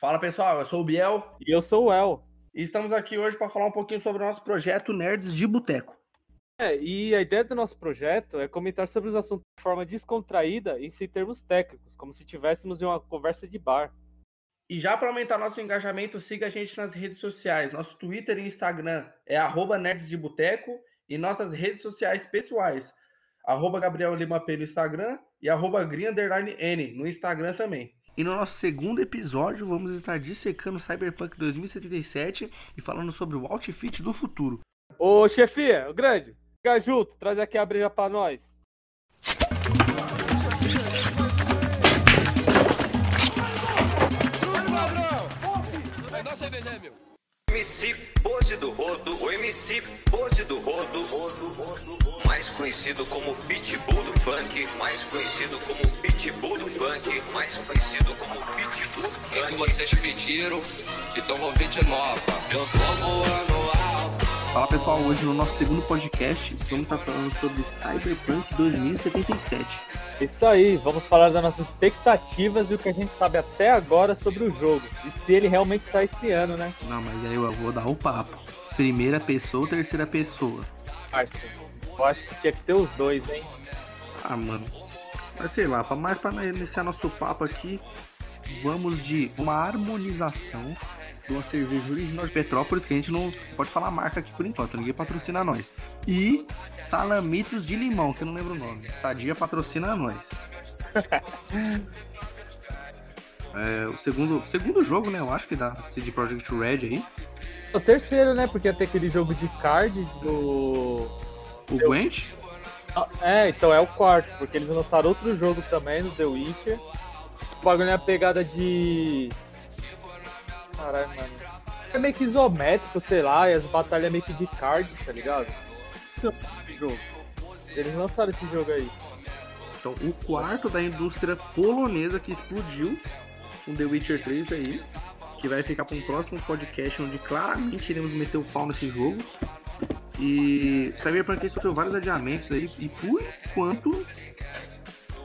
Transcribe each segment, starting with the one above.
Fala pessoal, eu sou o Biel. E eu sou o El. E estamos aqui hoje para falar um pouquinho sobre o nosso projeto Nerds de Boteco. É, e a ideia do nosso projeto é comentar sobre os assuntos de forma descontraída e sem termos técnicos, como se tivéssemos em uma conversa de bar. E já para aumentar nosso engajamento, siga a gente nas redes sociais. Nosso Twitter e Instagram é arroba Nerds de Boteco e nossas redes sociais pessoais, arroba Gabriel Lima P no Instagram e arroba Green N no Instagram também. E no nosso segundo episódio, vamos estar dissecando Cyberpunk 2077 e falando sobre o outfit do futuro. Ô, chefia, grande, fica junto, traz aqui a breja pra nós. MC Pose do Rodo, o MC Pose do Rodo, mais conhecido como Pitbull do Funk, mais conhecido como Pitbull do Funk, mais conhecido como Pitbull do Funk. É que vocês pediram, então vou de nova. Eu tô voando. Fala pessoal, hoje no nosso segundo podcast vamos estar falando sobre Cyberpunk 2077. Isso aí, vamos falar das nossas expectativas e o que a gente sabe até agora sobre o jogo. E se ele realmente está esse ano, né? Não, mas aí eu vou dar o papo. Primeira pessoa ou terceira pessoa? Parça, eu acho que tinha que ter os dois, hein? Ah, mano. Mas sei lá, pra mais para iniciar nosso papo aqui, vamos de uma harmonização de uma cerveja original de Petrópolis, que a gente não pode falar marca aqui por enquanto, ninguém patrocina nós. E salamitos de limão, que eu não lembro o nome. Sadia patrocina nós. é, o segundo, segundo jogo, né? Eu acho que da CD Projekt Red aí. O terceiro, né? Porque até aquele jogo de card do. O Gwent? É, então é o quarto, porque eles lançaram outro jogo também no The Witcher. O bagulho é a pegada de Caralho, mano. É meio que isométrico, sei lá, e as batalhas meio que de card, tá ligado? Jogo. Eles lançaram esse jogo aí. Então, o quarto da indústria polonesa que explodiu com The Witcher 3 aí, que vai ficar para um próximo podcast onde claramente iremos meter o pau nesse jogo. E Cyberpunk sofreu vários adiamentos aí, e por enquanto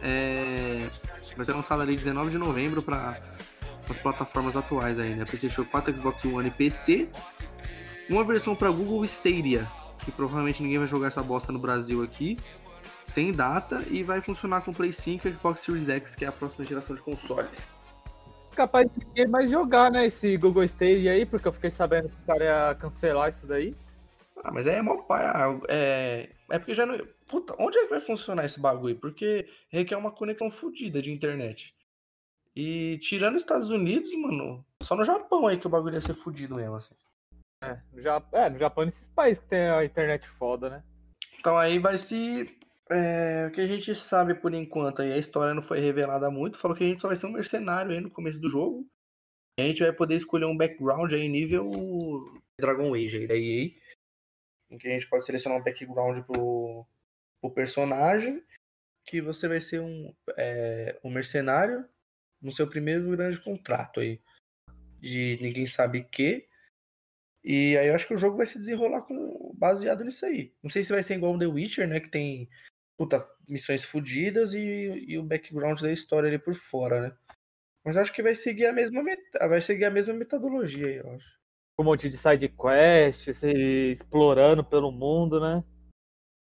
é, vai ser lançado ali 19 de novembro para as plataformas atuais aí, né? PlayStation 4, Xbox One e PC. Uma versão para Google Stadia, que provavelmente ninguém vai jogar essa bosta no Brasil aqui, sem data, e vai funcionar com Play 5 e Xbox Series X, que é a próxima geração de consoles. Capaz de ninguém mais jogar, né, esse Google Stadia aí, porque eu fiquei sabendo que o cara ia cancelar isso daí. Ah, mas é mó pai. Ah, é, é porque já não. Puta, onde é que vai funcionar esse bagulho? Porque requer uma conexão fodida de internet. E tirando os Estados Unidos, mano, só no Japão aí que o bagulho ia ser fudido mesmo, assim. É, no Japão, é, no Japão nesses países que tem a internet foda, né? Então aí vai se. É, o que a gente sabe por enquanto aí, a história não foi revelada muito, falou que a gente só vai ser um mercenário aí no começo do jogo. A gente vai poder escolher um background aí nível Dragon Age aí da EA. Em que a gente pode selecionar um background pro, pro personagem. Que você vai ser um, é, um mercenário no seu primeiro grande contrato aí. De ninguém sabe que. E aí eu acho que o jogo vai se desenrolar com, baseado nisso aí. Não sei se vai ser igual o The Witcher, né? Que tem puta, missões fodidas e, e o background da história ali por fora, né? Mas acho que vai seguir a mesma vai seguir a mesma metodologia aí, eu acho. Um monte de side quest, explorando pelo mundo, né?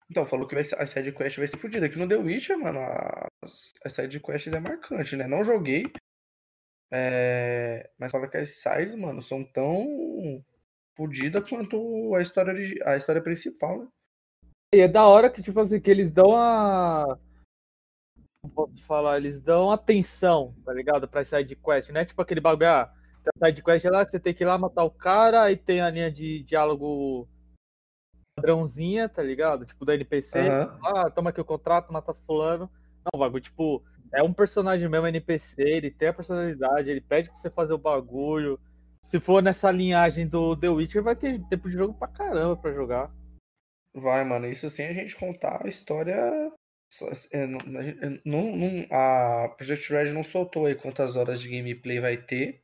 Então, falou que vai ser, a side quest vai ser fodida. Aqui no The Witcher, mano, a, a side quest é marcante, né? Não joguei. É, mas fala que as sides, mano, são tão fodidas quanto a história, a história principal, né? E é da hora que, tipo assim, que eles dão a. Como posso falar? Eles dão atenção, tá ligado? Pra side quest, né? Tipo aquele bagulho, ah, side quest lá que você tem que ir lá matar o cara, aí tem a linha de diálogo padrãozinha, tá ligado? Tipo, da NPC. Uhum. Ah, toma aqui o contrato, mata fulano. Não, bagulho, tipo, é um personagem mesmo NPC, ele tem a personalidade, ele pede pra você fazer o bagulho. Se for nessa linhagem do The Witcher, vai ter tempo de jogo pra caramba pra jogar. Vai, mano, isso sem a gente contar a história. É, não, não, a Project Red não soltou aí quantas horas de gameplay vai ter.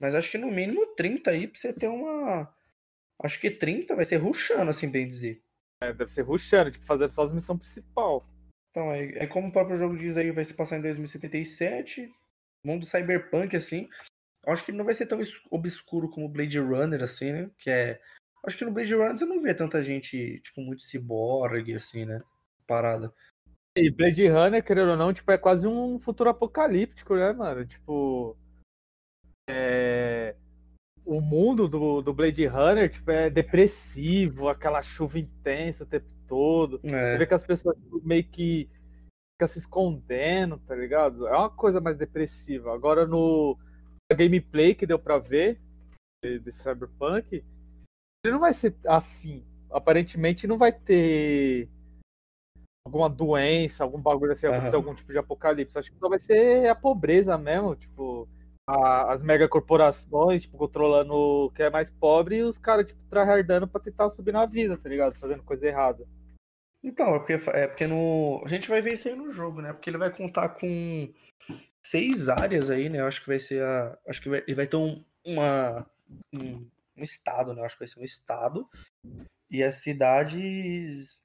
Mas acho que no mínimo 30 aí pra você ter uma Acho que 30 vai ser ruxando, assim bem dizer. É, deve ser ruxando, tipo, fazer só as missões principal. Então, é, é, como o próprio jogo diz aí, vai se passar em 2077. Mundo cyberpunk, assim. Acho que não vai ser tão obscuro como Blade Runner, assim, né? Que é. Acho que no Blade Runner você não vê tanta gente, tipo, muito ciborgue, assim, né? Parada. E Blade Runner, querendo ou não, tipo, é quase um futuro apocalíptico, né, mano? Tipo. É... O mundo do, do Blade Runner, tipo, é depressivo, aquela chuva intensa o tempo todo. Você É. vê que as pessoas meio que ficam se escondendo, tá ligado? É uma coisa mais depressiva. Agora no gameplay que deu pra ver de, de Cyberpunk, ele não vai ser assim. Aparentemente não vai ter alguma doença, algum bagulho assim, acontecer Aham. algum tipo de apocalipse. Acho que só vai ser a pobreza mesmo, tipo, a- as megacorporações, tipo, controlando o que é mais pobre e os caras, tipo, tryhardando pra tentar subir na vida, tá ligado? Fazendo coisa errada. Então, é porque, é porque no. A gente vai ver isso aí no jogo, né? Porque ele vai contar com seis áreas aí, né? Eu acho que vai ser a. Acho que vai, ele vai ter um, uma, um, um estado, né? Eu acho que vai ser um estado. E as cidades.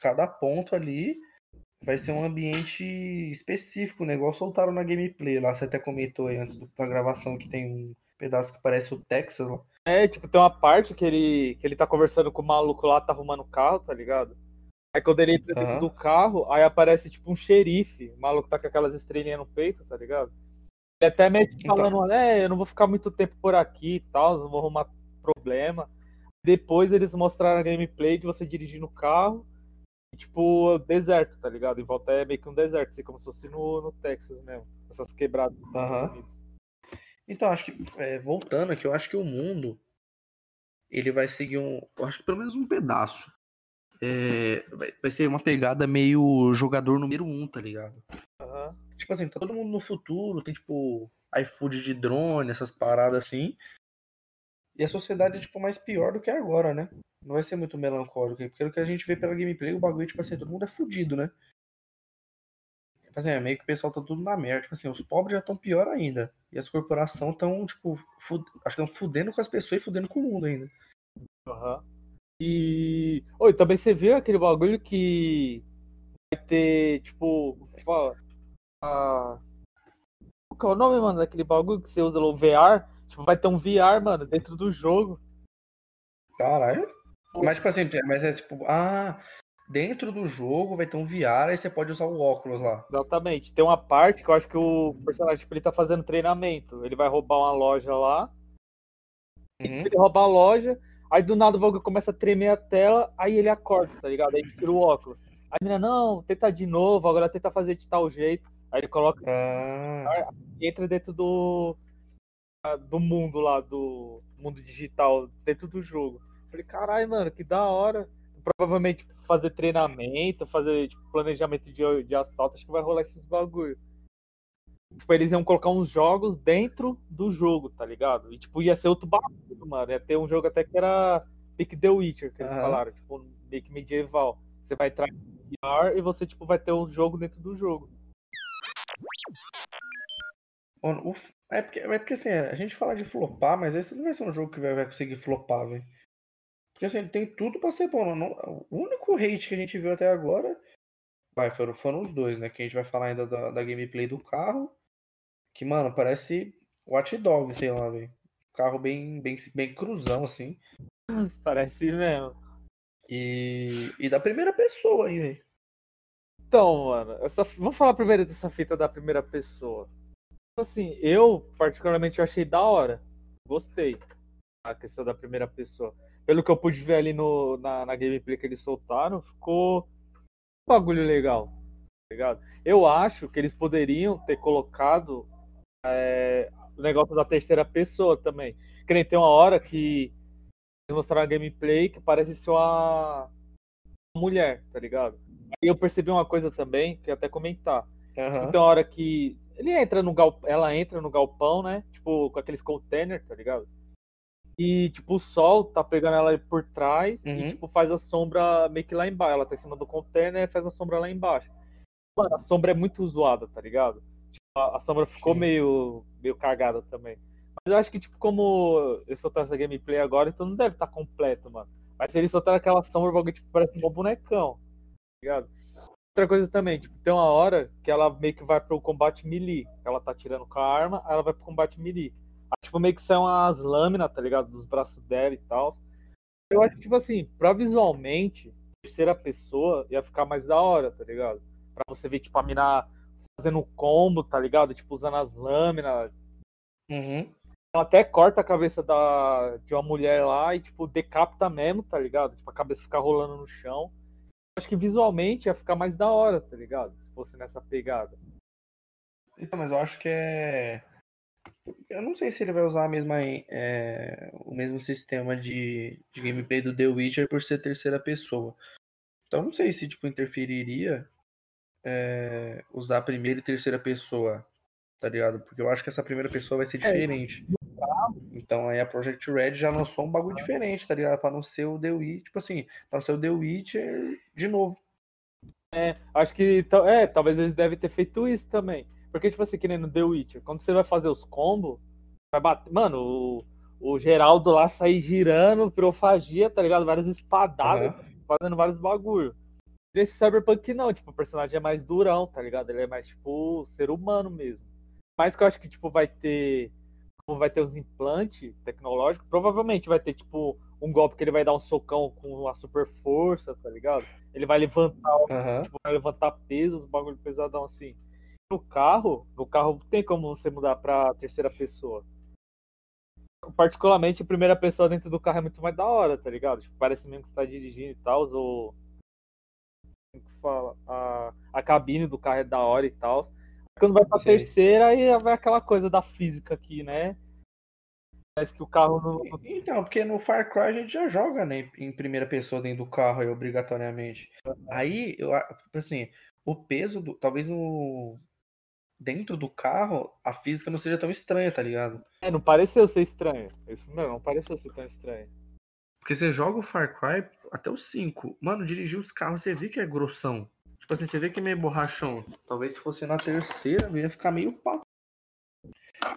Cada ponto ali vai ser um ambiente específico, né? Igual soltaram na gameplay lá. Você até comentou aí antes da gravação que tem um pedaço que parece o Texas lá. É, tipo, tem uma parte que ele, que ele tá conversando com o maluco lá, tá arrumando o carro, tá ligado? Aí quando ele entra dentro do carro, aí aparece tipo um xerife. O maluco tá com aquelas estrelinhas no peito, tá ligado? Ele até meio que Então. falando, é, eu não vou ficar muito tempo por aqui e tal, não vou arrumar problema. Depois eles mostraram a gameplay de você dirigindo o carro, tipo, deserto, tá ligado? Em volta é meio que um deserto, assim, como se fosse no, no Texas mesmo. Essas quebradas. Unidos. Então, acho que, é, voltando aqui, eu acho que o mundo, ele vai seguir um, eu acho que pelo menos um pedaço. É, vai, vai ser uma pegada meio jogador número um, tá ligado? Aham. Tipo assim, tá todo mundo no futuro, tem tipo iFood de drone, essas paradas assim. E a sociedade é tipo mais pior do que agora, né? Não vai ser muito melancólico porque o que a gente vê pela gameplay, o bagulho, tipo assim, todo mundo é fudido, né? Tipo assim, é meio que o pessoal tá tudo na merda. Tipo assim, os pobres já estão pior ainda. E as corporações estão, tipo, fu- acho que estão fudendo com as pessoas e fudendo com o mundo ainda. Aham. E. Oi, também você viu aquele bagulho que vai ter, tipo, fala? Qual é o nome, mano, daquele bagulho que você usa no VR? Tipo, vai ter um VR, mano, dentro do jogo. Caralho. Mas, tipo assim, mas é tipo, ah, dentro do jogo vai ter um VR, aí você pode usar o óculos lá. Exatamente. Tem uma parte que eu acho que o personagem, tipo, ele tá fazendo treinamento. Ele vai roubar uma loja lá. Uhum. Ele rouba a loja, aí do nada o bagulho começa a tremer a tela, aí ele acorda, tá ligado? Aí ele tira o óculos. Aí a menina, não, tenta de novo, agora tenta fazer de tal jeito. Aí ele coloca Ah, entra dentro do do mundo lá, do mundo digital, dentro do jogo. Falei, caralho, mano, que da hora. Provavelmente fazer treinamento, fazer tipo, planejamento de, de assalto, acho que vai rolar esses bagulho. Tipo, eles iam colocar uns jogos dentro do jogo, tá ligado? E tipo, ia ser outro bagulho, mano. Ia ter um jogo até que era Pick the Witcher, que eles Aham. falaram, tipo, meio que medieval. Você vai entrar em VR e você, tipo, vai ter um jogo dentro do jogo. Mano, é porque, é porque assim, a gente fala de flopar, mas esse não vai ser um jogo que vai, vai conseguir flopar, velho. Porque assim, ele tem tudo pra ser bom. não- o único hate que a gente viu até agora vai, foram, foram os dois, né? Que a gente vai falar ainda da, da gameplay do carro. Que, mano, parece Watch Dogs, sei lá, velho. Carro bem, bem, bem cruzão, assim. Parece mesmo. E, e da primeira pessoa aí, velho. Então, mano, essa... vamos falar primeiro dessa fita da primeira pessoa. Assim, eu particularmente achei da hora. Gostei. A questão da primeira pessoa. Pelo que eu pude ver ali no, na, na gameplay que eles soltaram, ficou um bagulho legal. Tá ligado? Eu acho que eles poderiam ter colocado é, o negócio da terceira pessoa também. Que nem tem uma hora que eles mostraram a gameplay que parece ser uma, mulher, tá ligado? Aí eu percebi uma coisa também, que até comentar. Aham. Então a hora que ele entra no gal... ela entra no galpão, né? Tipo, com aqueles containers, tá ligado? E tipo, o sol tá pegando ela por trás Uhum. e tipo faz a sombra meio que lá embaixo. Ela tá em cima do container e faz a sombra lá embaixo. Mano, a sombra é muito zoada, tá ligado? Tipo, a, a sombra ficou Sim. meio meio cagada também. Mas eu acho que tipo como eles soltaram essa gameplay agora, então não deve estar completo, mano. Mas se eles soltaram aquela sombra, o bagulho tipo, parece um bonecão, tá ligado? Outra coisa também, tipo, tem uma hora que ela meio que vai pro combate melee. Ela tá tirando com a arma, aí ela vai pro combate melee. Aí, tipo, meio que são as lâminas, tá ligado? Dos braços dela e tal. Eu acho que, tipo assim, pra visualmente, terceira pessoa ia ficar mais da hora, tá ligado? Pra você ver, tipo, a mina fazendo combo, tá ligado? Tipo, usando as lâminas. Uhum. Ela até corta a cabeça da, de uma mulher lá e, tipo, decapita mesmo, tá ligado? Tipo, a cabeça fica rolando no chão. Acho que visualmente ia ficar mais da hora, tá ligado? Se fosse nessa pegada. Então, mas eu acho que é. Eu não sei se ele vai usar a mesma, é, o mesmo sistema de, de gameplay do The Witcher por ser terceira pessoa. Então, não sei se tipo, interferiria é, usar a primeira e terceira pessoa, tá ligado? Porque eu acho que essa primeira pessoa vai ser diferente. Então aí a Project Red já lançou um bagulho diferente, tá ligado? Pra não ser o The Witcher, tipo assim, pra não ser o The Witcher de novo. É, acho que. É, talvez eles devem ter feito isso também. Porque, tipo assim, que nem no The Witcher, quando você vai fazer os combos, vai bater. Mano, o, o Geraldo lá sair girando, pirofagia, tá ligado? Várias espadadas, Uhum. fazendo vários bagulho. Nesse Cyberpunk não, tipo, o personagem é mais durão, tá ligado? Ele é mais, tipo, ser humano mesmo. Mas que eu acho que, tipo, vai ter. Como vai ter os implantes tecnológicos, provavelmente vai ter, tipo, um golpe que ele vai dar um socão com uma super força, tá ligado? Ele vai levantar Aham. tipo, vai levantar pesos, bagulho pesadão assim. No carro, no carro tem como você mudar pra terceira pessoa. Particularmente, a primeira pessoa dentro do carro é muito mais da hora, tá ligado? Tipo, parece mesmo que você tá dirigindo e tal, ou. A, a cabine do carro é da hora e tal. Quando vai pra Sei. terceira, aí vai aquela coisa da física aqui, né? Parece que o carro não. Então, porque no Far Cry a gente já joga né, em primeira pessoa dentro do carro aí, obrigatoriamente. Aí, eu, tipo assim, o peso do. Talvez no. Dentro do carro, a física não seja tão estranha, tá ligado? É, não pareceu ser estranho. Isso não, não pareceu ser tão estranho. Porque você joga o Far Cry até o 5. Mano, dirigir os carros, você vê que é grossão. Tipo assim, você vê que é meio borrachão. Talvez se fosse na terceira, ia ficar meio.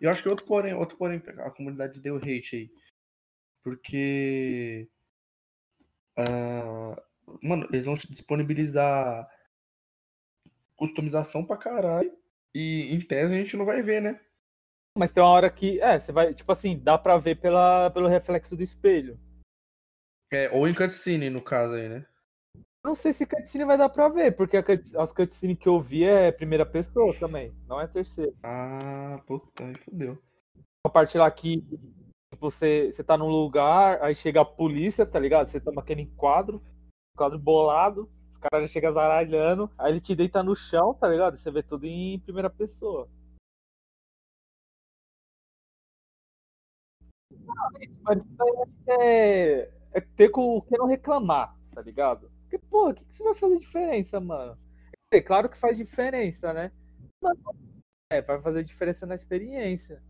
E eu acho que outro porém, outro porém, a comunidade deu hate aí. Porque. ah, mano, eles vão te disponibilizar customização pra caralho. E em tese a gente não vai ver, né? Mas tem uma hora que. É, você vai. Tipo assim, dá pra ver pela, pelo reflexo do espelho. É, ou em cutscene, no caso aí, né? Não sei se cutscene vai dar pra ver, porque as cutscenes que eu vi é primeira pessoa também, não é terceira. Ah, puta, aí fodeu. A parte lá que tipo, você, você tá num lugar, aí chega a polícia, tá ligado? Você toma aquele quadro, quadro bolado, os caras já chegam zaralhando, aí ele te deita no chão, tá ligado? Você vê tudo em primeira pessoa. Mas isso aí é, é ter com o que não reclamar, tá ligado? Porque, pô, o que, que você vai fazer diferença, mano? É claro que faz diferença, né? Mas, é, vai fazer diferença na experiência.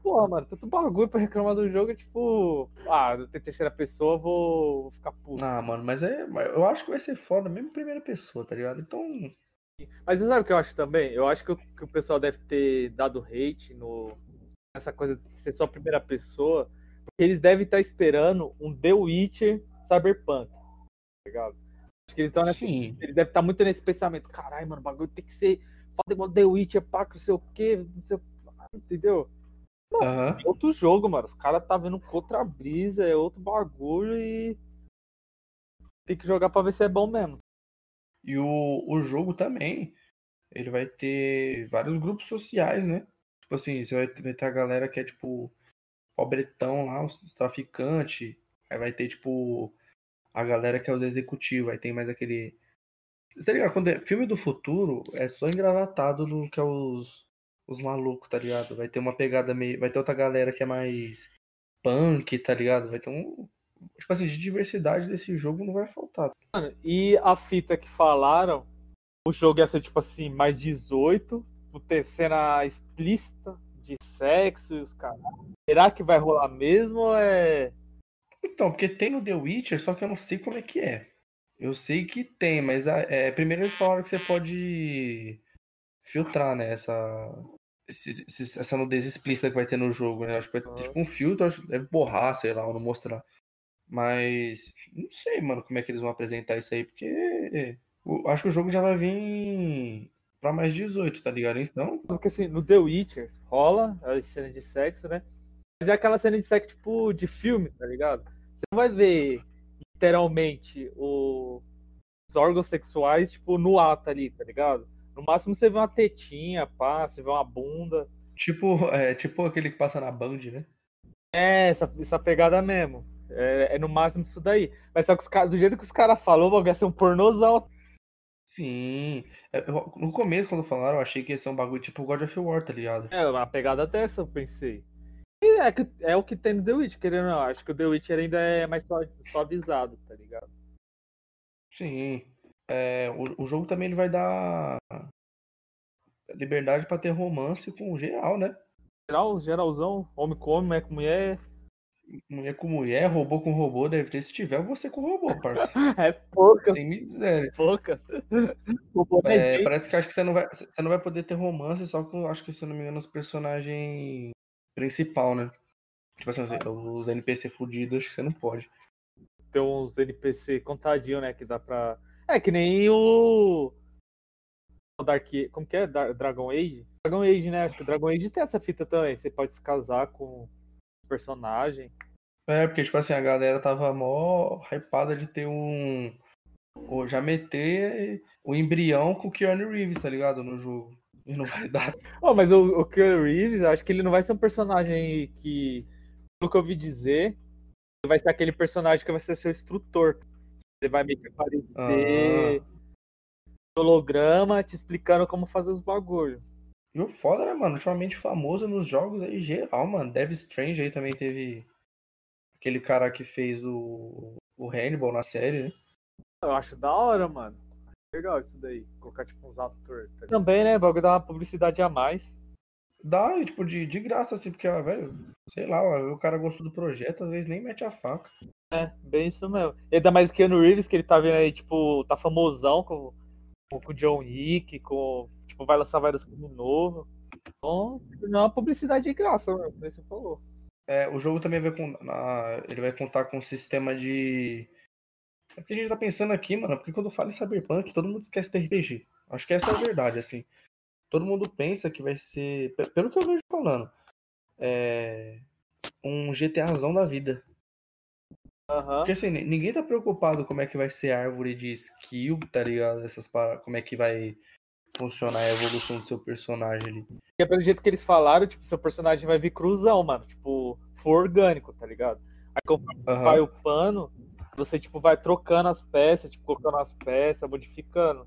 Porra, mano, tanto bagulho pra reclamar do jogo, é tipo, ah, tenho terceira pessoa, vou, vou ficar puto. Ah, mano, mas é. Eu acho que vai ser foda, mesmo primeira pessoa, tá ligado? Então. Mas você sabe o que eu acho também? Eu acho que o, que o pessoal deve ter dado hate no essa coisa de ser só primeira pessoa, porque eles devem estar esperando um The Witcher Cyberpunk, tá ligado? Acho que eles estão nessa Sim. Ele deve estar muito nesse pensamento. Caralho, mano, o bagulho tem que ser foda igual The Witcher, pá, que não sei o quê, não sei o Entendeu? Aham. É outro jogo, mano. Os caras tá vendo com outra brisa, é outro bagulho e. Tem que jogar pra ver se é bom mesmo. E o, o jogo também, ele vai ter vários grupos sociais, né? Tipo assim, você vai, ter- vai ter a galera que é tipo pobretão lá, os, os traficantes. Aí vai ter, tipo, a galera que é os executivos. Aí tem mais aquele. Você tá ligado? Quando é filme do futuro, é só engravatado no que é os, os malucos, tá ligado? Vai ter uma pegada meio. Vai ter outra galera que é mais punk, tá ligado? Vai ter um. Tipo assim, de diversidade desse jogo não vai faltar. Mano, e a fita que falaram, o jogo ia ser tipo assim, mais 18, por ter cena explícita de sexo e os caras. Será que vai rolar mesmo ou é. Então, porque tem no The Witcher, só que eu não sei como é que é. Eu sei que tem, mas a- é, primeiro eles falaram que você pode filtrar, né, essa, esse- esse- essa nudez explícita que vai ter no jogo, né? Acho que vai ter tipo um filtro, acho que deve borrar, sei lá, ou não mostrar. Mas não sei, mano, como é que eles vão apresentar isso aí, porque eu acho que o jogo já vai vir pra mais 18, tá ligado? Então, Porque assim, no The Witcher rola a cena de sexo, né? Mas é aquela cena de sexo, tipo, de filme, tá ligado? Você não vai ver literalmente o... os órgãos sexuais, tipo, no ato ali, tá ligado? No máximo você vê uma tetinha, pá, você vê uma bunda. Tipo, é, tipo aquele que passa na Band, né? É, essa, essa pegada mesmo. É, é no máximo isso daí. Mas só que os do jeito que os caras falaram, vai ser um pornozão. Sim. É, eu- No começo, quando falaram, eu achei que ia ser um bagulho tipo God of War, tá ligado? É, uma pegada dessa, eu pensei. É, que- é o que tem no The Witch, querendo ou não. Acho que o The Witcher ainda é mais sua- suavizado, tá ligado? Sim. É, o, o jogo também ele vai dar liberdade pra ter romance com geral, né? Geral, geralzão, homem com homem, mulher com mulher. Mulher com mulher, robô com robô, deve ter. Se tiver, você com robô, parça. É pouca, Sem miséria. pouca. O é É, parece que acho que você não vai, você não vai poder ter romance só com, acho que se eu não me engano, os personagens principal, né? Tipo assim, os NPC fudidos, acho que você não pode. Tem uns NPC contadinho, né? Que dá pra. É que nem o. o Dark. Como que é? Dragon Age? Dragon Age, né? Acho que o Dragon Age tem essa fita também. Você pode se casar com personagem. É, porque, tipo assim, a galera tava mó hypada de ter um. Ou já meter o embrião com o Keanu Reeves, tá ligado? No jogo. E não vai dar. Oh, mas o, o Keanu Reeves, acho que ele não vai ser um personagem que, pelo que eu ouvi dizer, vai ser aquele personagem que vai ser seu instrutor. Ele vai meio que aparecer holograma te explicando como fazer os bagulhos. E o foda, né, mano? Ultimamente famoso nos jogos aí geral, mano. Dev Strange aí também teve aquele cara que fez o, o Hannibal na série, né? Eu acho da hora, mano. Legal isso daí. Colocar tipo uns atores. Tá Também, né? O bagulho dá uma publicidade a mais. Dá, e, tipo, de, de graça, assim, porque, ó, velho, sei lá, ó, o cara gostou do projeto, às vezes nem mete a faca. É, bem isso mesmo. E ainda mais que o Reeves, que ele tá vendo aí, tipo, tá famosão com, com o John Wick, com. Tipo, vai lançar vários filmes novos. Então, não é uma publicidade de graça, mano, como você falou. É, o jogo também vai con- na- ele vai contar com um sistema de. É porque a gente tá pensando aqui, mano, porque quando fala em Cyberpunk, todo mundo esquece de RPG. Acho que essa é a verdade, assim. Todo mundo pensa que vai ser, pe- pelo que eu vejo falando, é um GTAzão da vida. Aham. Porque assim, ni- ninguém tá preocupado como é que vai ser a árvore de skill, tá ligado? Essas para... Como é que vai funcionar a evolução do seu personagem ali. Porque pelo jeito que eles falaram, tipo, seu personagem vai vir cruzão, mano. Tipo, for orgânico, tá ligado? Aí conforme Aham. vai upando, você, tipo, vai trocando as peças, tipo, colocando as peças, modificando.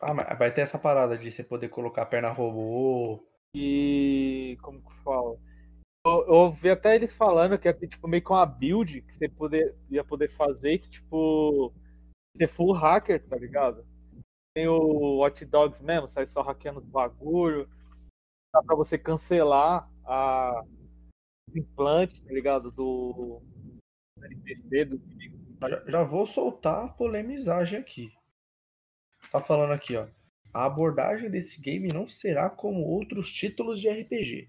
Ah, mas vai ter essa parada de você poder colocar a perna robô. E. Como que fala? Eu, eu ouvi até eles falando que ia ter, tipo, meio que uma build que você poder, ia poder fazer que, tipo, ser full hacker, tá ligado? Tem o Watch Dogs mesmo, sai só hackeando os bagulho. Dá pra você cancelar a, os implantes, tá ligado? Do, do NPC, do inimigo. Já, já vou soltar a polemizagem aqui. Tá falando aqui, ó. A abordagem desse game não será como outros títulos de RPG,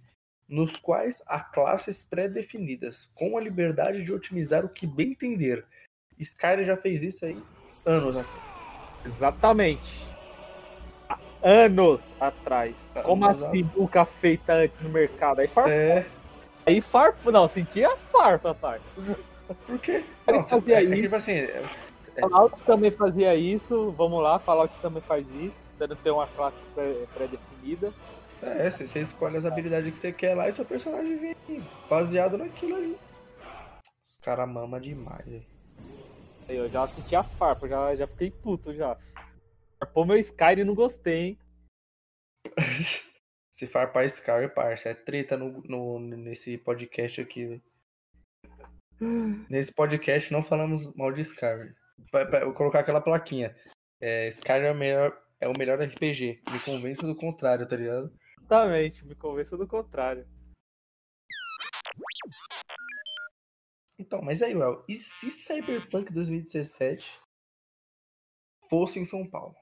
nos quais há classes pré-definidas, com a liberdade de otimizar o que bem entender. Skyrim já fez isso aí anos atrás. Exatamente. Há anos atrás. Anos Como atrás. assim nunca feita antes no mercado? Aí farpa. É, Aí farpa, não, sentia farpa, pai. Por quê? Ele Nossa, fazia é, é que, isso. tipo assim, é- Fallout também fazia isso, vamos lá, Fallout também faz isso. Você não tem uma classe pré- pré-definida. É, você, você escolhe as habilidades que você quer lá e seu personagem vem baseado naquilo ali. Os caras mamam demais, velho. Aí eu já senti a farpa, já, já fiquei puto já. Farpou meu Skyrim e não gostei, hein? Se farpar Skyrim, parça, é treta no, no- nesse podcast aqui, velho. Nesse podcast não falamos mal de Skyrim. Vou colocar aquela plaquinha. É, Skyrim é o, melhor, é o melhor RPG. Me convença do contrário, tá ligado? Exatamente, me convença do contrário. Então, mas aí, Well, e se Cyberpunk 2017 fosse em São Paulo?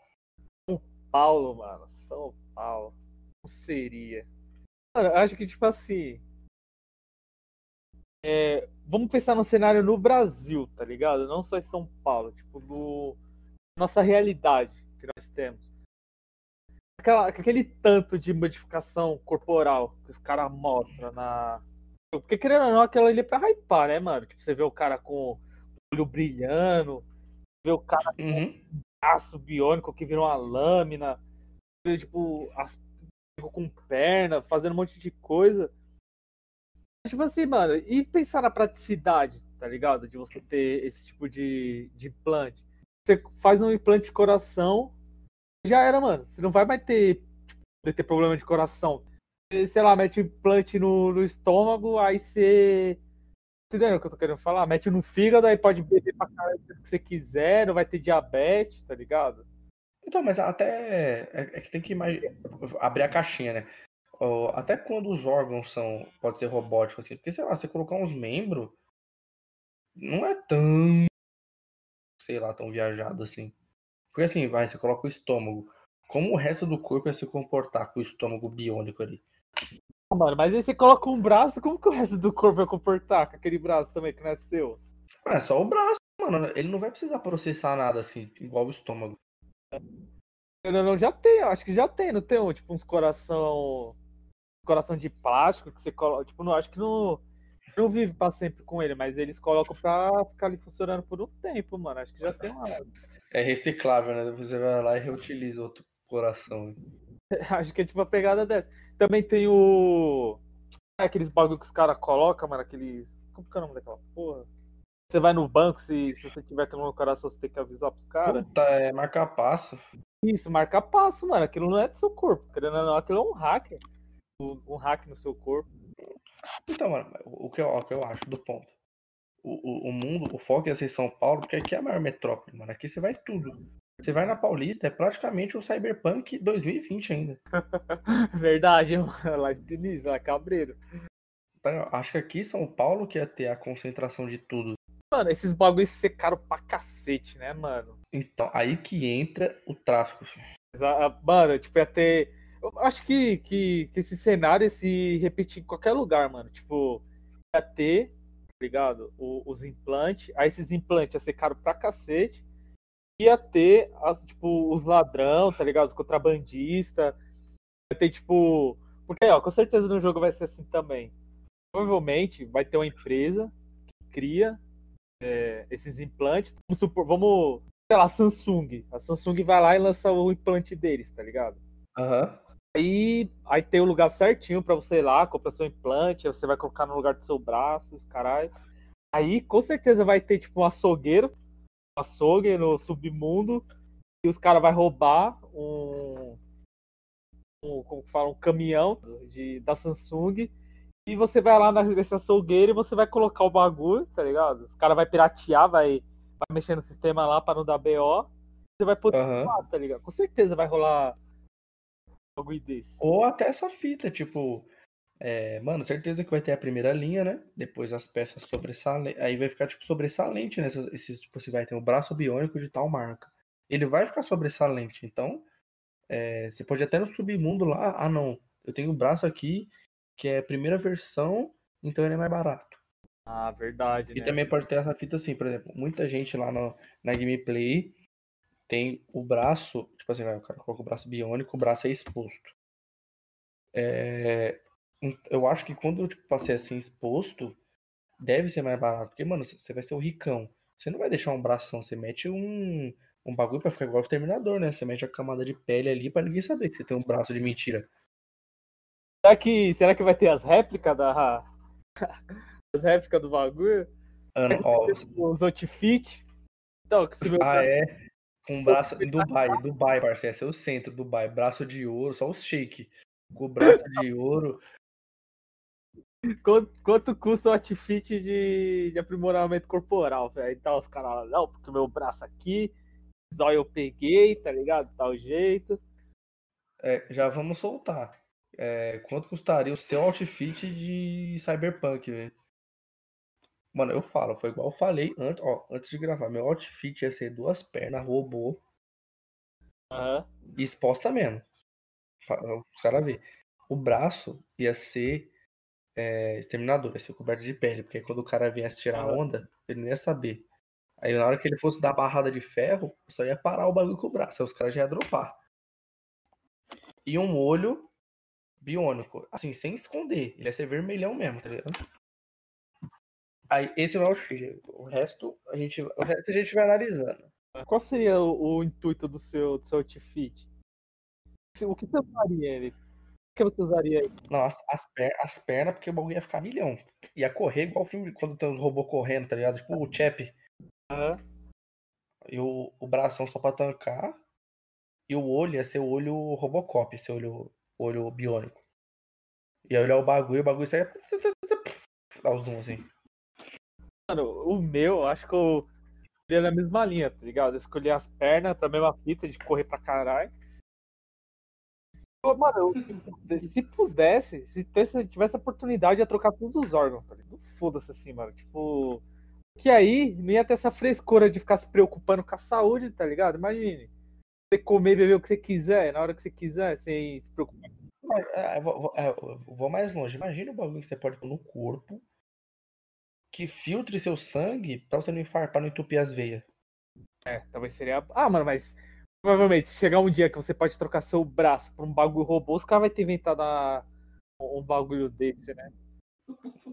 Paulo, mano, São Paulo. Como seria? Eu acho que, tipo assim. É, vamos pensar no cenário no Brasil, tá ligado? Não só em São Paulo, tipo, no, nossa realidade que nós temos. Aquela, aquele tanto de modificação corporal que os caras mostram na, Porque querendo ou não, aquela ali é pra hypar, né, mano? Tipo, você vê o cara com o olho brilhando, vê o cara Uhum. com braço biônico que virou uma lâmina, vê, tipo, as com perna, fazendo um monte de coisa. Tipo assim, mano, e pensar na praticidade, tá ligado? De você ter esse tipo de, de implante. Você faz um implante de coração, já era, mano. Você não vai mais ter, tipo, ter problema de coração. Sei lá, mete um implante no, no estômago, aí você. Entendeu o que eu tô querendo falar? Mete no fígado, aí pode beber pra caralho o que você quiser, não vai ter diabetes, tá ligado? Então, mas até é, é que tem que imagi- abrir a caixinha, né? Ó, Até quando os órgãos são, pode ser robótico assim, porque sei lá, você colocar uns membros, não é tão, sei lá, tão viajado assim. Porque assim, vai, você coloca o estômago. Como o resto do corpo ia se comportar com o estômago biônico ali? Ah, Mano, mas aí você coloca um braço, como que o resto do corpo vai comportar com aquele braço também que não é seu? Ah, é só o braço, mano. Ele não vai precisar processar nada assim, igual o estômago. Não, não, já tem, acho que já tem, não tem um, tipo uns coração. Coração de plástico que você coloca. Tipo, não, acho que não. Não vive pra sempre com ele, mas eles colocam pra ficar ali funcionando por um tempo, mano. Acho que já tem uma. É reciclável, né? Depois você vai lá e reutiliza outro coração. Acho que é tipo a pegada dessa. Também tem o. é Aqueles bagulho que os caras colocam, mano, aqueles. Como que é o nome daquela porra? Você vai no banco, se, se você tiver aquilo no coração, você tem que avisar pros caras. Puta, é marcar passo. Isso, marca passo, mano. Aquilo não é do seu corpo. Querendo ou não, aquilo é um hacker. Um, hack no seu corpo. Então, mano, o que eu, o que eu acho do ponto. O, o, o mundo, o foco ia ser São Paulo, porque aqui é a maior metrópole, mano. Aqui você vai tudo. Você vai na Paulista, é praticamente o Cyberpunk 2020 ainda. Verdade, mano. Lá Sinistro, lá cabreiro. Então, Acho que aqui São Paulo que ia ter a concentração de tudo. Mano, esses bagulhos secaram pra cacete, né, mano? Então, aí que entra o tráfico. Mano, tipo, ia ter. Eu acho que, que, que esse cenário se repetir em qualquer lugar, mano. Tipo, ia ter, tá ligado? O- os implantes. Aí esses implantes ia ser caro pra cacete. Ia ter, as, tipo, os ladrão, tá ligado? Os contrabandistas. Ia ter, tipo. Porque, ó, com certeza no jogo vai ser assim também. Provavelmente vai ter uma empresa que cria é, esses implantes. Vamos supor, vamos. Sei lá, Samsung. A Samsung vai lá e lança o implante deles, tá ligado? Aham. Aí, aí tem o lugar certinho pra você ir lá, comprar seu implante, aí você vai colocar no lugar do seu braço, os caralho. Aí com certeza vai ter tipo um açougueiro, um açougue no submundo, e os caras vão roubar um, um, como fala, um caminhão de, da Samsung, e você vai lá nesse açougueiro e você vai colocar o bagulho, tá ligado? Os caras vai piratear, vai, vai mexer no sistema lá pra não dar BO, você vai poder Aham. roubar, tá ligado? Com certeza vai rolar um bagulho desse. Ou até essa fita, tipo. é, mano, certeza que vai ter a primeira linha, né? Depois as peças sobressalentes. Aí vai ficar, tipo, sobressalente nessas. Esses, tipo, você vai ter o braço biônico de tal marca. Ele vai ficar sobressalente. Então, é, você pode até no submundo lá. Ah, não. Eu tenho um braço aqui que é a primeira versão, então ele é mais barato. Ah, verdade, E né? também pode ter essa fita assim, por exemplo, muita gente lá no- na gameplay tem o braço, tipo assim, vai, o cara coloca o braço biônico, o braço é exposto. É, eu acho que quando tipo, passei assim exposto, deve ser mais barato, porque, mano, você vai ser o ricão. Você não vai deixar um bração, você mete um, um bagulho pra ficar igual o Terminador, né? Você mete a camada de pele ali pra ninguém saber que você tem um braço de mentira. Será que, será que vai ter as réplicas da. As réplicas do bagulho? Ó, Os outfits? Então, que se meu Ah, é? Com o braço em Dubai, Dubai, parceiro. Esse é o centro, Dubai. Braço de ouro, só os shake. Com o braço de ouro. quanto, quanto custa o outfit de, de aprimoramento corporal, velho? Então os caras lá, não, porque o meu braço aqui, zóio eu peguei, tá ligado? Tal jeito. É, já vamos soltar. É, quanto custaria o seu outfit de Cyberpunk, velho? Mano, eu falo, foi igual eu falei antes, ó, antes de gravar. Meu outfit ia ser duas pernas, robô, e exposta mesmo. Os caras ver. O braço ia ser é, exterminador, ia ser coberto de pele, porque quando o cara viesse tirar Aham. onda, ele não ia saber. Aí na hora que ele fosse dar barrada de ferro, só ia parar o bagulho com o braço, aí os caras já iam dropar. E um olho biônico, assim, sem esconder, ele ia ser vermelhão mesmo, tá ligado? Aí, esse é o outfit. O resto, a gente, o resto a gente vai analisando. Qual seria o, o intuito do seu, do seu outfit? O que você usaria ele? O que você usaria ele? Não, as, as, per- as pernas, porque o bagulho ia ficar milhão. Ia correr igual o filme quando tem os robôs correndo, tá ligado? Tipo o Chap. Aham. E o, o bração só pra tancar. E o olho ia ser o olho Robocop, esse olho, olho biônico. Ia olhar o bagulho, o bagulho saia. Dá os zoom assim. Mano, o meu, acho que eu iria na mesma linha, tá ligado? Eu escolhi as pernas pra mesma fita de correr pra caralho. Mano, eu- se pudesse, se tivesse, se tivesse a oportunidade, ia trocar todos os órgãos, tá ligado? Foda-se assim, mano. Tipo. Que aí não ia ter essa frescura de ficar se preocupando com a saúde, tá ligado? Imagine. Você comer e beber o que você quiser, na hora que você quiser, sem se preocupar. É, eu vou, é, vou mais longe. Imagina o bagulho que você pode pôr no corpo que filtre seu sangue pra você não infartar, não entupir as veias. É, talvez seria. Ah, mano, mas. Provavelmente, se chegar um dia que você pode trocar seu braço por um bagulho robô, os caras vão ter inventado a- um bagulho desse, né?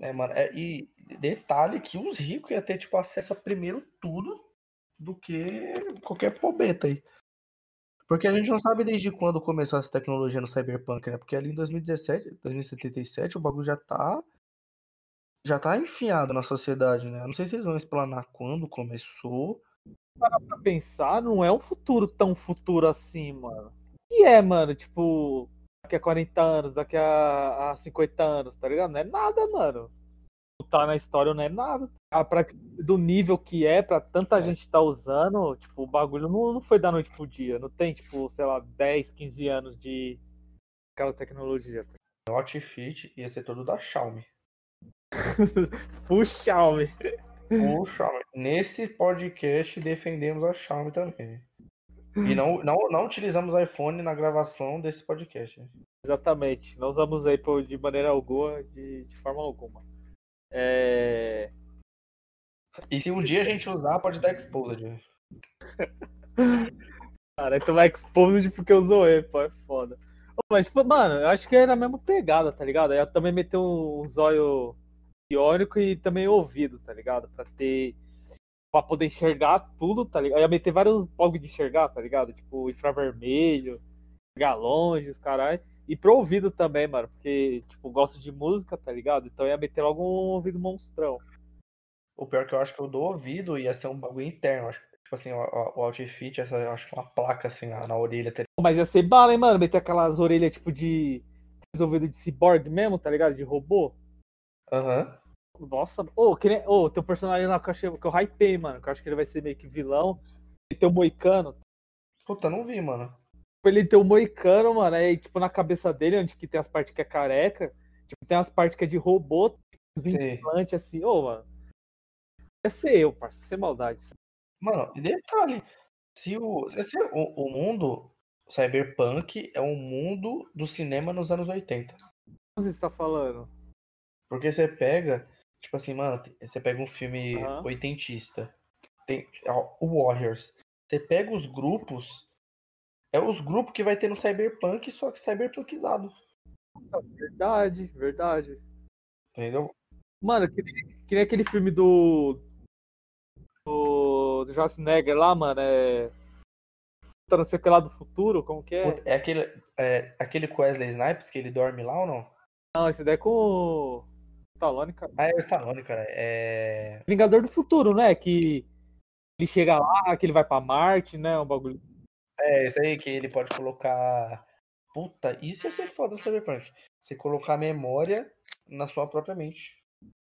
É, mano. é, e detalhe que os ricos iam ter, tipo, acesso a primeiro tudo do que qualquer pobeta aí. Porque a gente não sabe desde quando começou essa tecnologia no Cyberpunk, né? Porque ali em 2017, 2077, o bagulho já tá. Já tá enfiado na sociedade, né? Não sei se eles vão explanar quando começou. Pra pensar, não é um futuro tão futuro assim, mano. E é, mano, tipo, daqui a 40 anos, daqui a, a 50 anos, tá ligado? Não é nada, mano. Tá na história não é nada. Ah, pra, do nível que é, pra tanta gente tá usando, tipo, o bagulho não, não foi da noite pro dia. Não tem, tipo, sei lá, 10, 15 anos de aquela tecnologia. O outfit ia ser todo da Xiaomi. Puxa, homem. O Xiaomi. Nesse podcast defendemos a Xiaomi também. E não, não, não utilizamos iPhone na gravação desse podcast. Exatamente. Não usamos aí pô, de maneira alguma, de, de forma alguma. É... E se um dia a gente usar, pode dar exposed. Cara, aí tu vai exposed porque usou pô, é foda. Mas, tipo, mano, eu acho que era a mesma pegada, tá ligado? Aí eu também meteu um, um zóio biônico e também ouvido, tá ligado? Pra ter. Pra poder enxergar tudo, tá ligado? Eu ia meter vários bagulho de enxergar, tá ligado? Tipo, infravermelho, enxergar longe, os caralho. E pro ouvido também, mano, porque, tipo, gosto de música, tá ligado? Então eu ia meter logo um ouvido monstrão. O pior que eu acho que eu do ouvido ia ser um bagulho interno. Acho que, tipo assim, o, o- outfit, essa, eu acho que uma placa assim na, na orelha. tá Mas ia ser bala, hein, mano? Meter aquelas orelhas tipo de. Ouvido de cyborg mesmo, tá ligado? De robô. Aham. Nossa, ô, que nem- ô, teu personagem lá que eu, achei, que eu hypei, mano. Que eu acho que ele vai ser meio que vilão. Ele tem o moicano. Puta, não vi, mano. Ele tem o moicano, mano. Aí, tipo, na cabeça dele, onde que tem as partes que é careca, tipo, tem as partes que é de robô, tipo, os implantes assim, ô, mano. Ia ser eu, parça, sem maldade. Mano, e detalhe. Se o, se o, o mundo cyberpunk é um mundo do cinema nos anos 80. O que você tá falando? Porque você pega, tipo assim, mano, você pega um filme Aham. oitentista. Tem ó, o Warriors. Você pega os grupos. É os grupos que vai ter no Cyberpunk, só que cyberpunkizado. Verdade, verdade. Entendeu? Mano, que nem, que nem aquele filme do. Do. Do Schwarzenegger lá, mano. É. Puta, Não sei o que lá do futuro, como que é? É aquele, é aquele com Wesley Snipes que ele dorme lá ou não? Não, esse daí é com Stallone, cara. Ah, é o Stallone, cara. É. Vingador do Futuro, né? Que ele chega lá, que ele vai pra Marte, né? Um bagulho. É, isso aí que ele pode colocar. Puta, isso ia ser foda no Cyberpunk. Você colocar a memória na sua própria mente.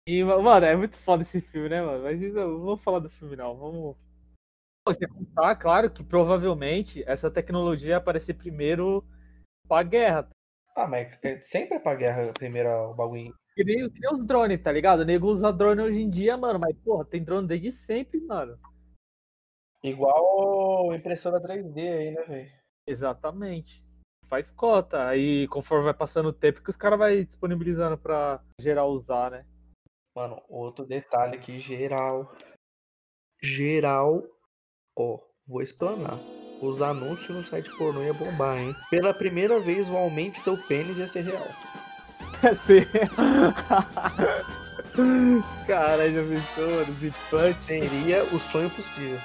E, mano, é muito foda esse filme, né, mano? Mas não vamos falar do filme, não. Vamos. Você contar, claro que provavelmente essa tecnologia ia aparecer primeiro pra guerra. Ah, mas é- sempre é pra guerra primeiro o bagulho. Que nem, que nem os drones, tá ligado? O nego usa drone hoje em dia, mano. Mas, porra, tem drone desde sempre, mano. Igual impressora 3D aí, né, velho? Exatamente. Faz cota. Aí, conforme vai passando o tempo, que os caras vai disponibilizando pra geral usar, né? Mano, outro detalhe aqui, geral. Geral. Ó, vou explanar. Os anúncios no site pornô ia bombar, hein? Pela primeira vez, o aumente seu pênis ia ser real. Sim. Caralho, já pensou? Zipante. Seria o sonho possível.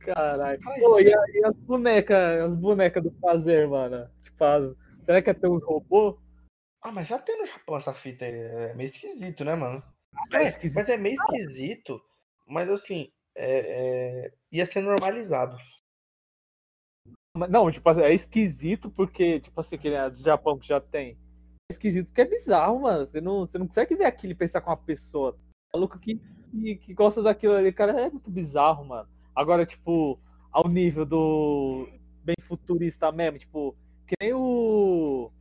Caralho. Pô, e, a- e as bonecas, as bonecas do fazer, mano? Tipo, as- será que ia ter uns robôs? Ah, mas já tem no Japão essa fita aí. É meio esquisito, né, mano? é É, esquisito. mas é meio esquisito. Mas assim, é- é, ia ser normalizado. Não, tipo assim, é esquisito porque, tipo assim, que a do Japão que já tem. É esquisito porque é bizarro, mano. Você não, você não consegue ver aquilo e pensar com uma pessoa. Maluco que, que, que gosta daquilo ali, cara, é muito bizarro, mano. Agora, tipo, ao nível do bem futurista mesmo, tipo, que nem o.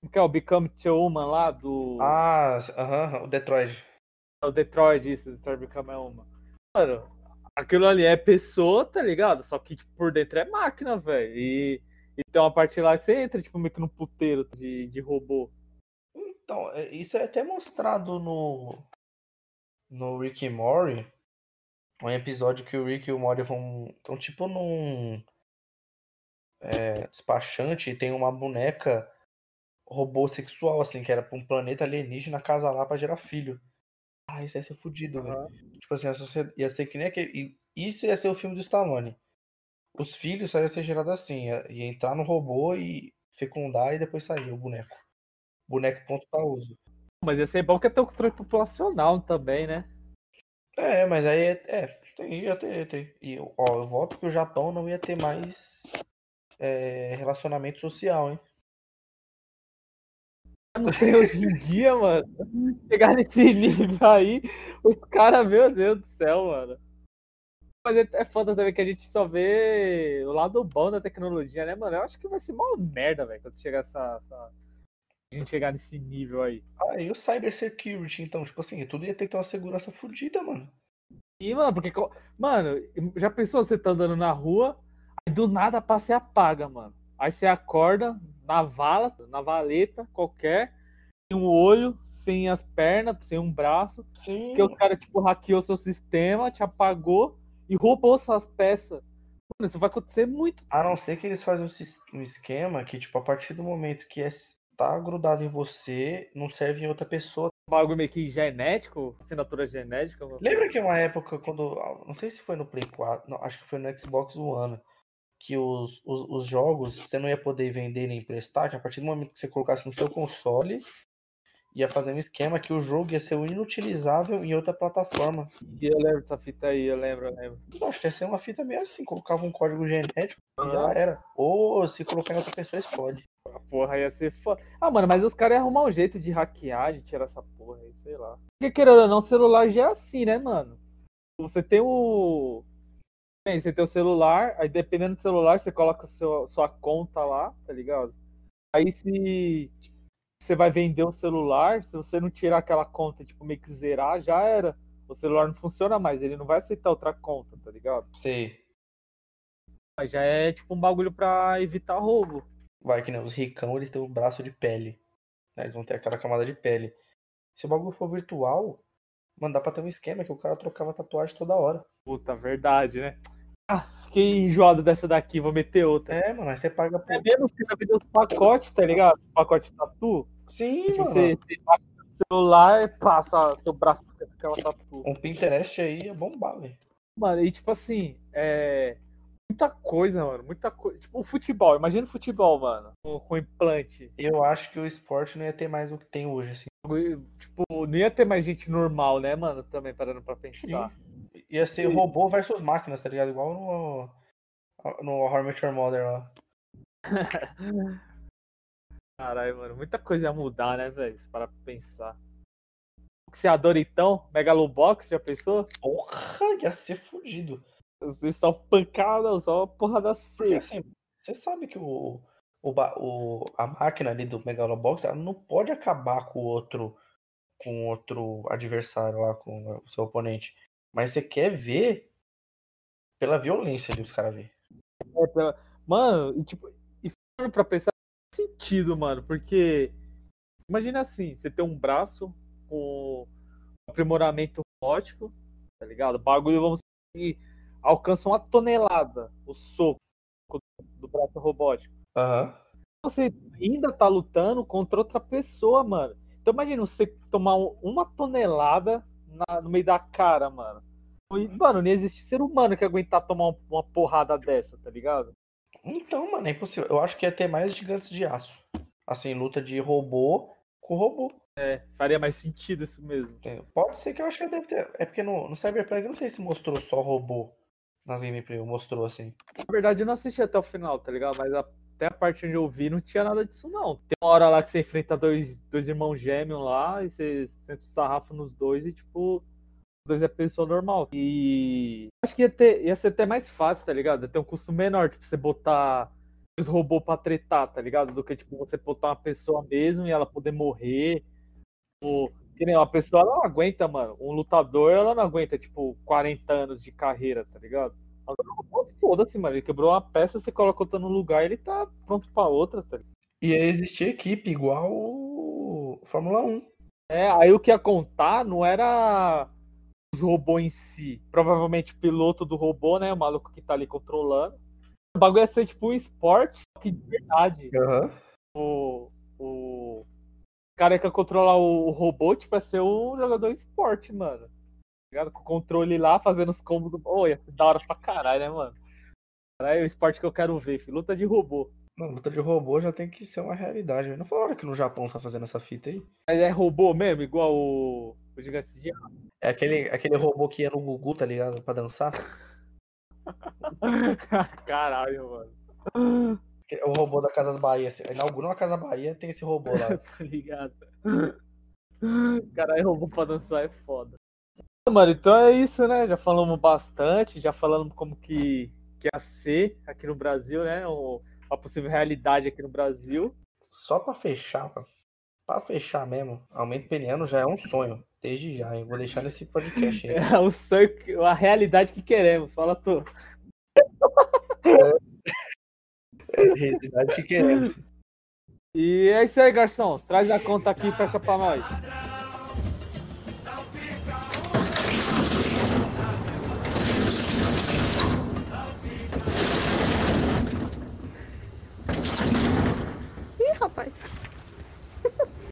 Como que é o Become Human lá do. Ah, aham, o Detroit. o Detroit, isso, Detroit Become Human. Mano, aquilo ali é pessoa, tá ligado? Só que tipo, por dentro é máquina, velho. E, e tem uma parte lá que você entra, tipo, meio que num puteiro de, de robô. Então, é- isso é até mostrado no no Rick e Morty, um episódio que o Rick e o Morty vão estão tipo num é, despachante e tem uma boneca robô sexual assim, que era pra um planeta alienígena casar lá pra gerar filho. Ah, isso ia ser fudido, velho. Tipo assim, a sociedade ia ser que nem aquele. Isso ia ser o filme do Stallone. Os filhos só ia ser gerado assim, ia, ia entrar no robô e fecundar e depois sair o boneco. Boneco ponto pra uso. Mas ia ser bom que ia ter o controle populacional também, né? É, mas aí é, é, tem, ia ter, ia ter. E ó, eu voto que o Japão não ia ter mais é, relacionamento social, hein? Não tem hoje em dia, mano. Chegar nesse nível aí, os caras, meu Deus do céu, mano. Mas é, é foda também que a gente só vê o lado bom da tecnologia, né, mano? Eu acho que vai ser uma merda, velho, quando chegar essa, essa- A gente chegar nesse nível aí. Ah, e o cybersecurity, então, tipo assim, tudo ia ter que ter uma segurança fodida, mano. E, mano, porque. Mano, já pensou você tá andando na rua, aí do nada passa e apaga, mano. Aí você acorda na vala, na valeta qualquer, sem um olho, sem as pernas, sem um braço. Sim. Porque o cara, tipo, hackeou seu sistema, te apagou e roubou suas peças. Mano, isso vai acontecer muito. A não ser que eles fazem um, esquema que, tipo, a partir do momento que é, tá grudado em você, não serve em outra pessoa. Um bagulho meio que genético, assinatura genética. Lembra que uma época, quando. Não sei se foi no Play 4, não, acho que foi no Xbox One, que os, os, os jogos você não ia poder vender nem emprestar, que a partir do momento que você colocasse no seu console, ia fazer um esquema que o jogo ia ser inutilizável em outra plataforma. E eu lembro dessa fita aí, eu lembro, eu lembro. Eu acho que ia ser uma fita meio assim, colocava um código genético e Aham. já era. Ou se colocar em outra pessoa, explode. A porra ia ser foda. Ah, mano, mas os caras iam arrumar um jeito de hackear, de tirar essa porra aí, sei lá. Porque querendo ou não, o celular já é assim, né, mano? Você tem o. Bem, você tem o celular, aí dependendo do celular, você coloca seu, sua conta lá, tá ligado? Aí se você vai vender o celular, se você não tirar aquela conta, tipo, meio que zerar, já era. O celular não funciona mais, ele não vai aceitar outra conta, tá ligado? Sei. Mas já é tipo um bagulho pra evitar roubo. Vai que nem os ricão, eles têm um braço de pele. né? Eles vão ter aquela camada de pele. Se o bagulho for virtual, mano, dá pra ter um esquema que o cara trocava tatuagem toda hora. Puta, verdade, né? Ah, fiquei enjoado dessa daqui, vou meter outra. É, mano, aí você paga por. É mesmo que vai vender os pacotes, tá ligado? Pacote tatu. Sim, Tipo, mano. você, você baixa no celular e passa seu braço com aquela tatu. Um Pinterest aí é bombar, velho. Mano, e tipo assim, é. Muita coisa, mano. Muita coisa. Tipo, o futebol. Imagina o futebol, mano. Com, com implante. Eu acho que o esporte não ia ter mais o que tem hoje, assim. Tipo, não ia ter mais gente normal, né, mano? Também parando pra pensar. Ia ser robô versus máquinas, tá ligado? Igual no. No I Met Your Mother lá. Caralho, mano. Muita coisa ia mudar, né, velho? Se parar pra pensar. Boxeador, então? Megalobox, já pensou? Porra, ia ser fudido. Vocês só pancada, só porrada seca. assim, você sabe que o, o, o- a máquina ali do Megalobox, ela não pode acabar com o outro, com outro adversário lá, com o seu oponente. Mas você quer ver pela violência ali os caras ver. É, pela- Mano, e tipo, e falando pra pensar, faz sentido, mano, porque imagina assim, você tem um braço com aprimoramento robótico, tá ligado? O bagulho, vamos dizer, que alcança uma tonelada o soco do braço robótico. Aham. você ainda tá lutando contra outra pessoa, mano. Então imagina você tomar um- uma tonelada na- no meio da cara, mano. Mano, não existe ser humano que aguentar tomar um- uma porrada dessa, tá ligado? Então, mano, é impossível. Eu acho que ia ter mais gigantes de aço. Assim, luta de robô com robô. Faria mais sentido isso mesmo. É, Pode ser que eu acho que deve ter. É porque no, no Cyberpunk eu não sei se mostrou só robô nas gameplay, mostrou assim. Na verdade, eu não assisti até o final, tá ligado? Mas até a parte onde eu vi não tinha nada disso, não. Tem uma hora lá que você enfrenta dois, dois irmãos gêmeos lá e você senta o sarrafo nos dois e, tipo, dois é pessoa normal. E acho que ia, ter, ia ser até mais fácil, tá ligado? Ia ter um custo menor, tipo, você botar os robôs pra tretar, tá ligado? Do que, tipo, você botar uma pessoa mesmo e ela poder morrer. Ou, que nem uma pessoa, ela não aguenta, mano. Um lutador, ela não aguenta, tipo, 40 anos de carreira, tá ligado? Foda-se, mano. Ele quebrou uma peça, você coloca outra no lugar ele tá pronto pra outra, tá ligado? Ia existir equipe igual Fórmula 1. É, aí o que ia contar não era os robôs em si. Provavelmente o piloto do robô, né? O maluco que tá ali controlando. O bagulho ia ser tipo um esporte, que de verdade. Aham. O, o cara que ia controlar o, robô, tipo, ia ser um jogador de esporte, mano. Tá ligado? Com o controle lá, fazendo os combos do. Ô, ia ser da hora pra caralho, né, mano? Caralho, é o esporte que eu quero ver, filho. Luta de robô. Não, luta de robô já tem que ser uma realidade. Não falaram que no Japão tá fazendo essa fita aí? Mas é robô mesmo, igual o, o Gigante de Aço? É aquele, aquele robô que ia no Gugu, tá ligado? Pra dançar. Caralho, mano. O robô da Casas Bahia. assim, Inaugura uma Casa Bahia, tem esse robô lá. Tá ligado? Caralho, robô pra dançar é foda. Mano, então é isso, né? Já falamos bastante, já falamos como que, que ia ser aqui no Brasil, né? O, a possível realidade aqui no Brasil. Só pra fechar, mano. Pra fechar mesmo, aumento peniano já é um sonho. Desde já, hein? Vou deixar nesse podcast aí. É o sonho, a realidade que queremos. Fala tu. É, é, a realidade que queremos. E é isso aí, garçom. Traz a conta aqui e fecha pra nós. Ih, rapaz.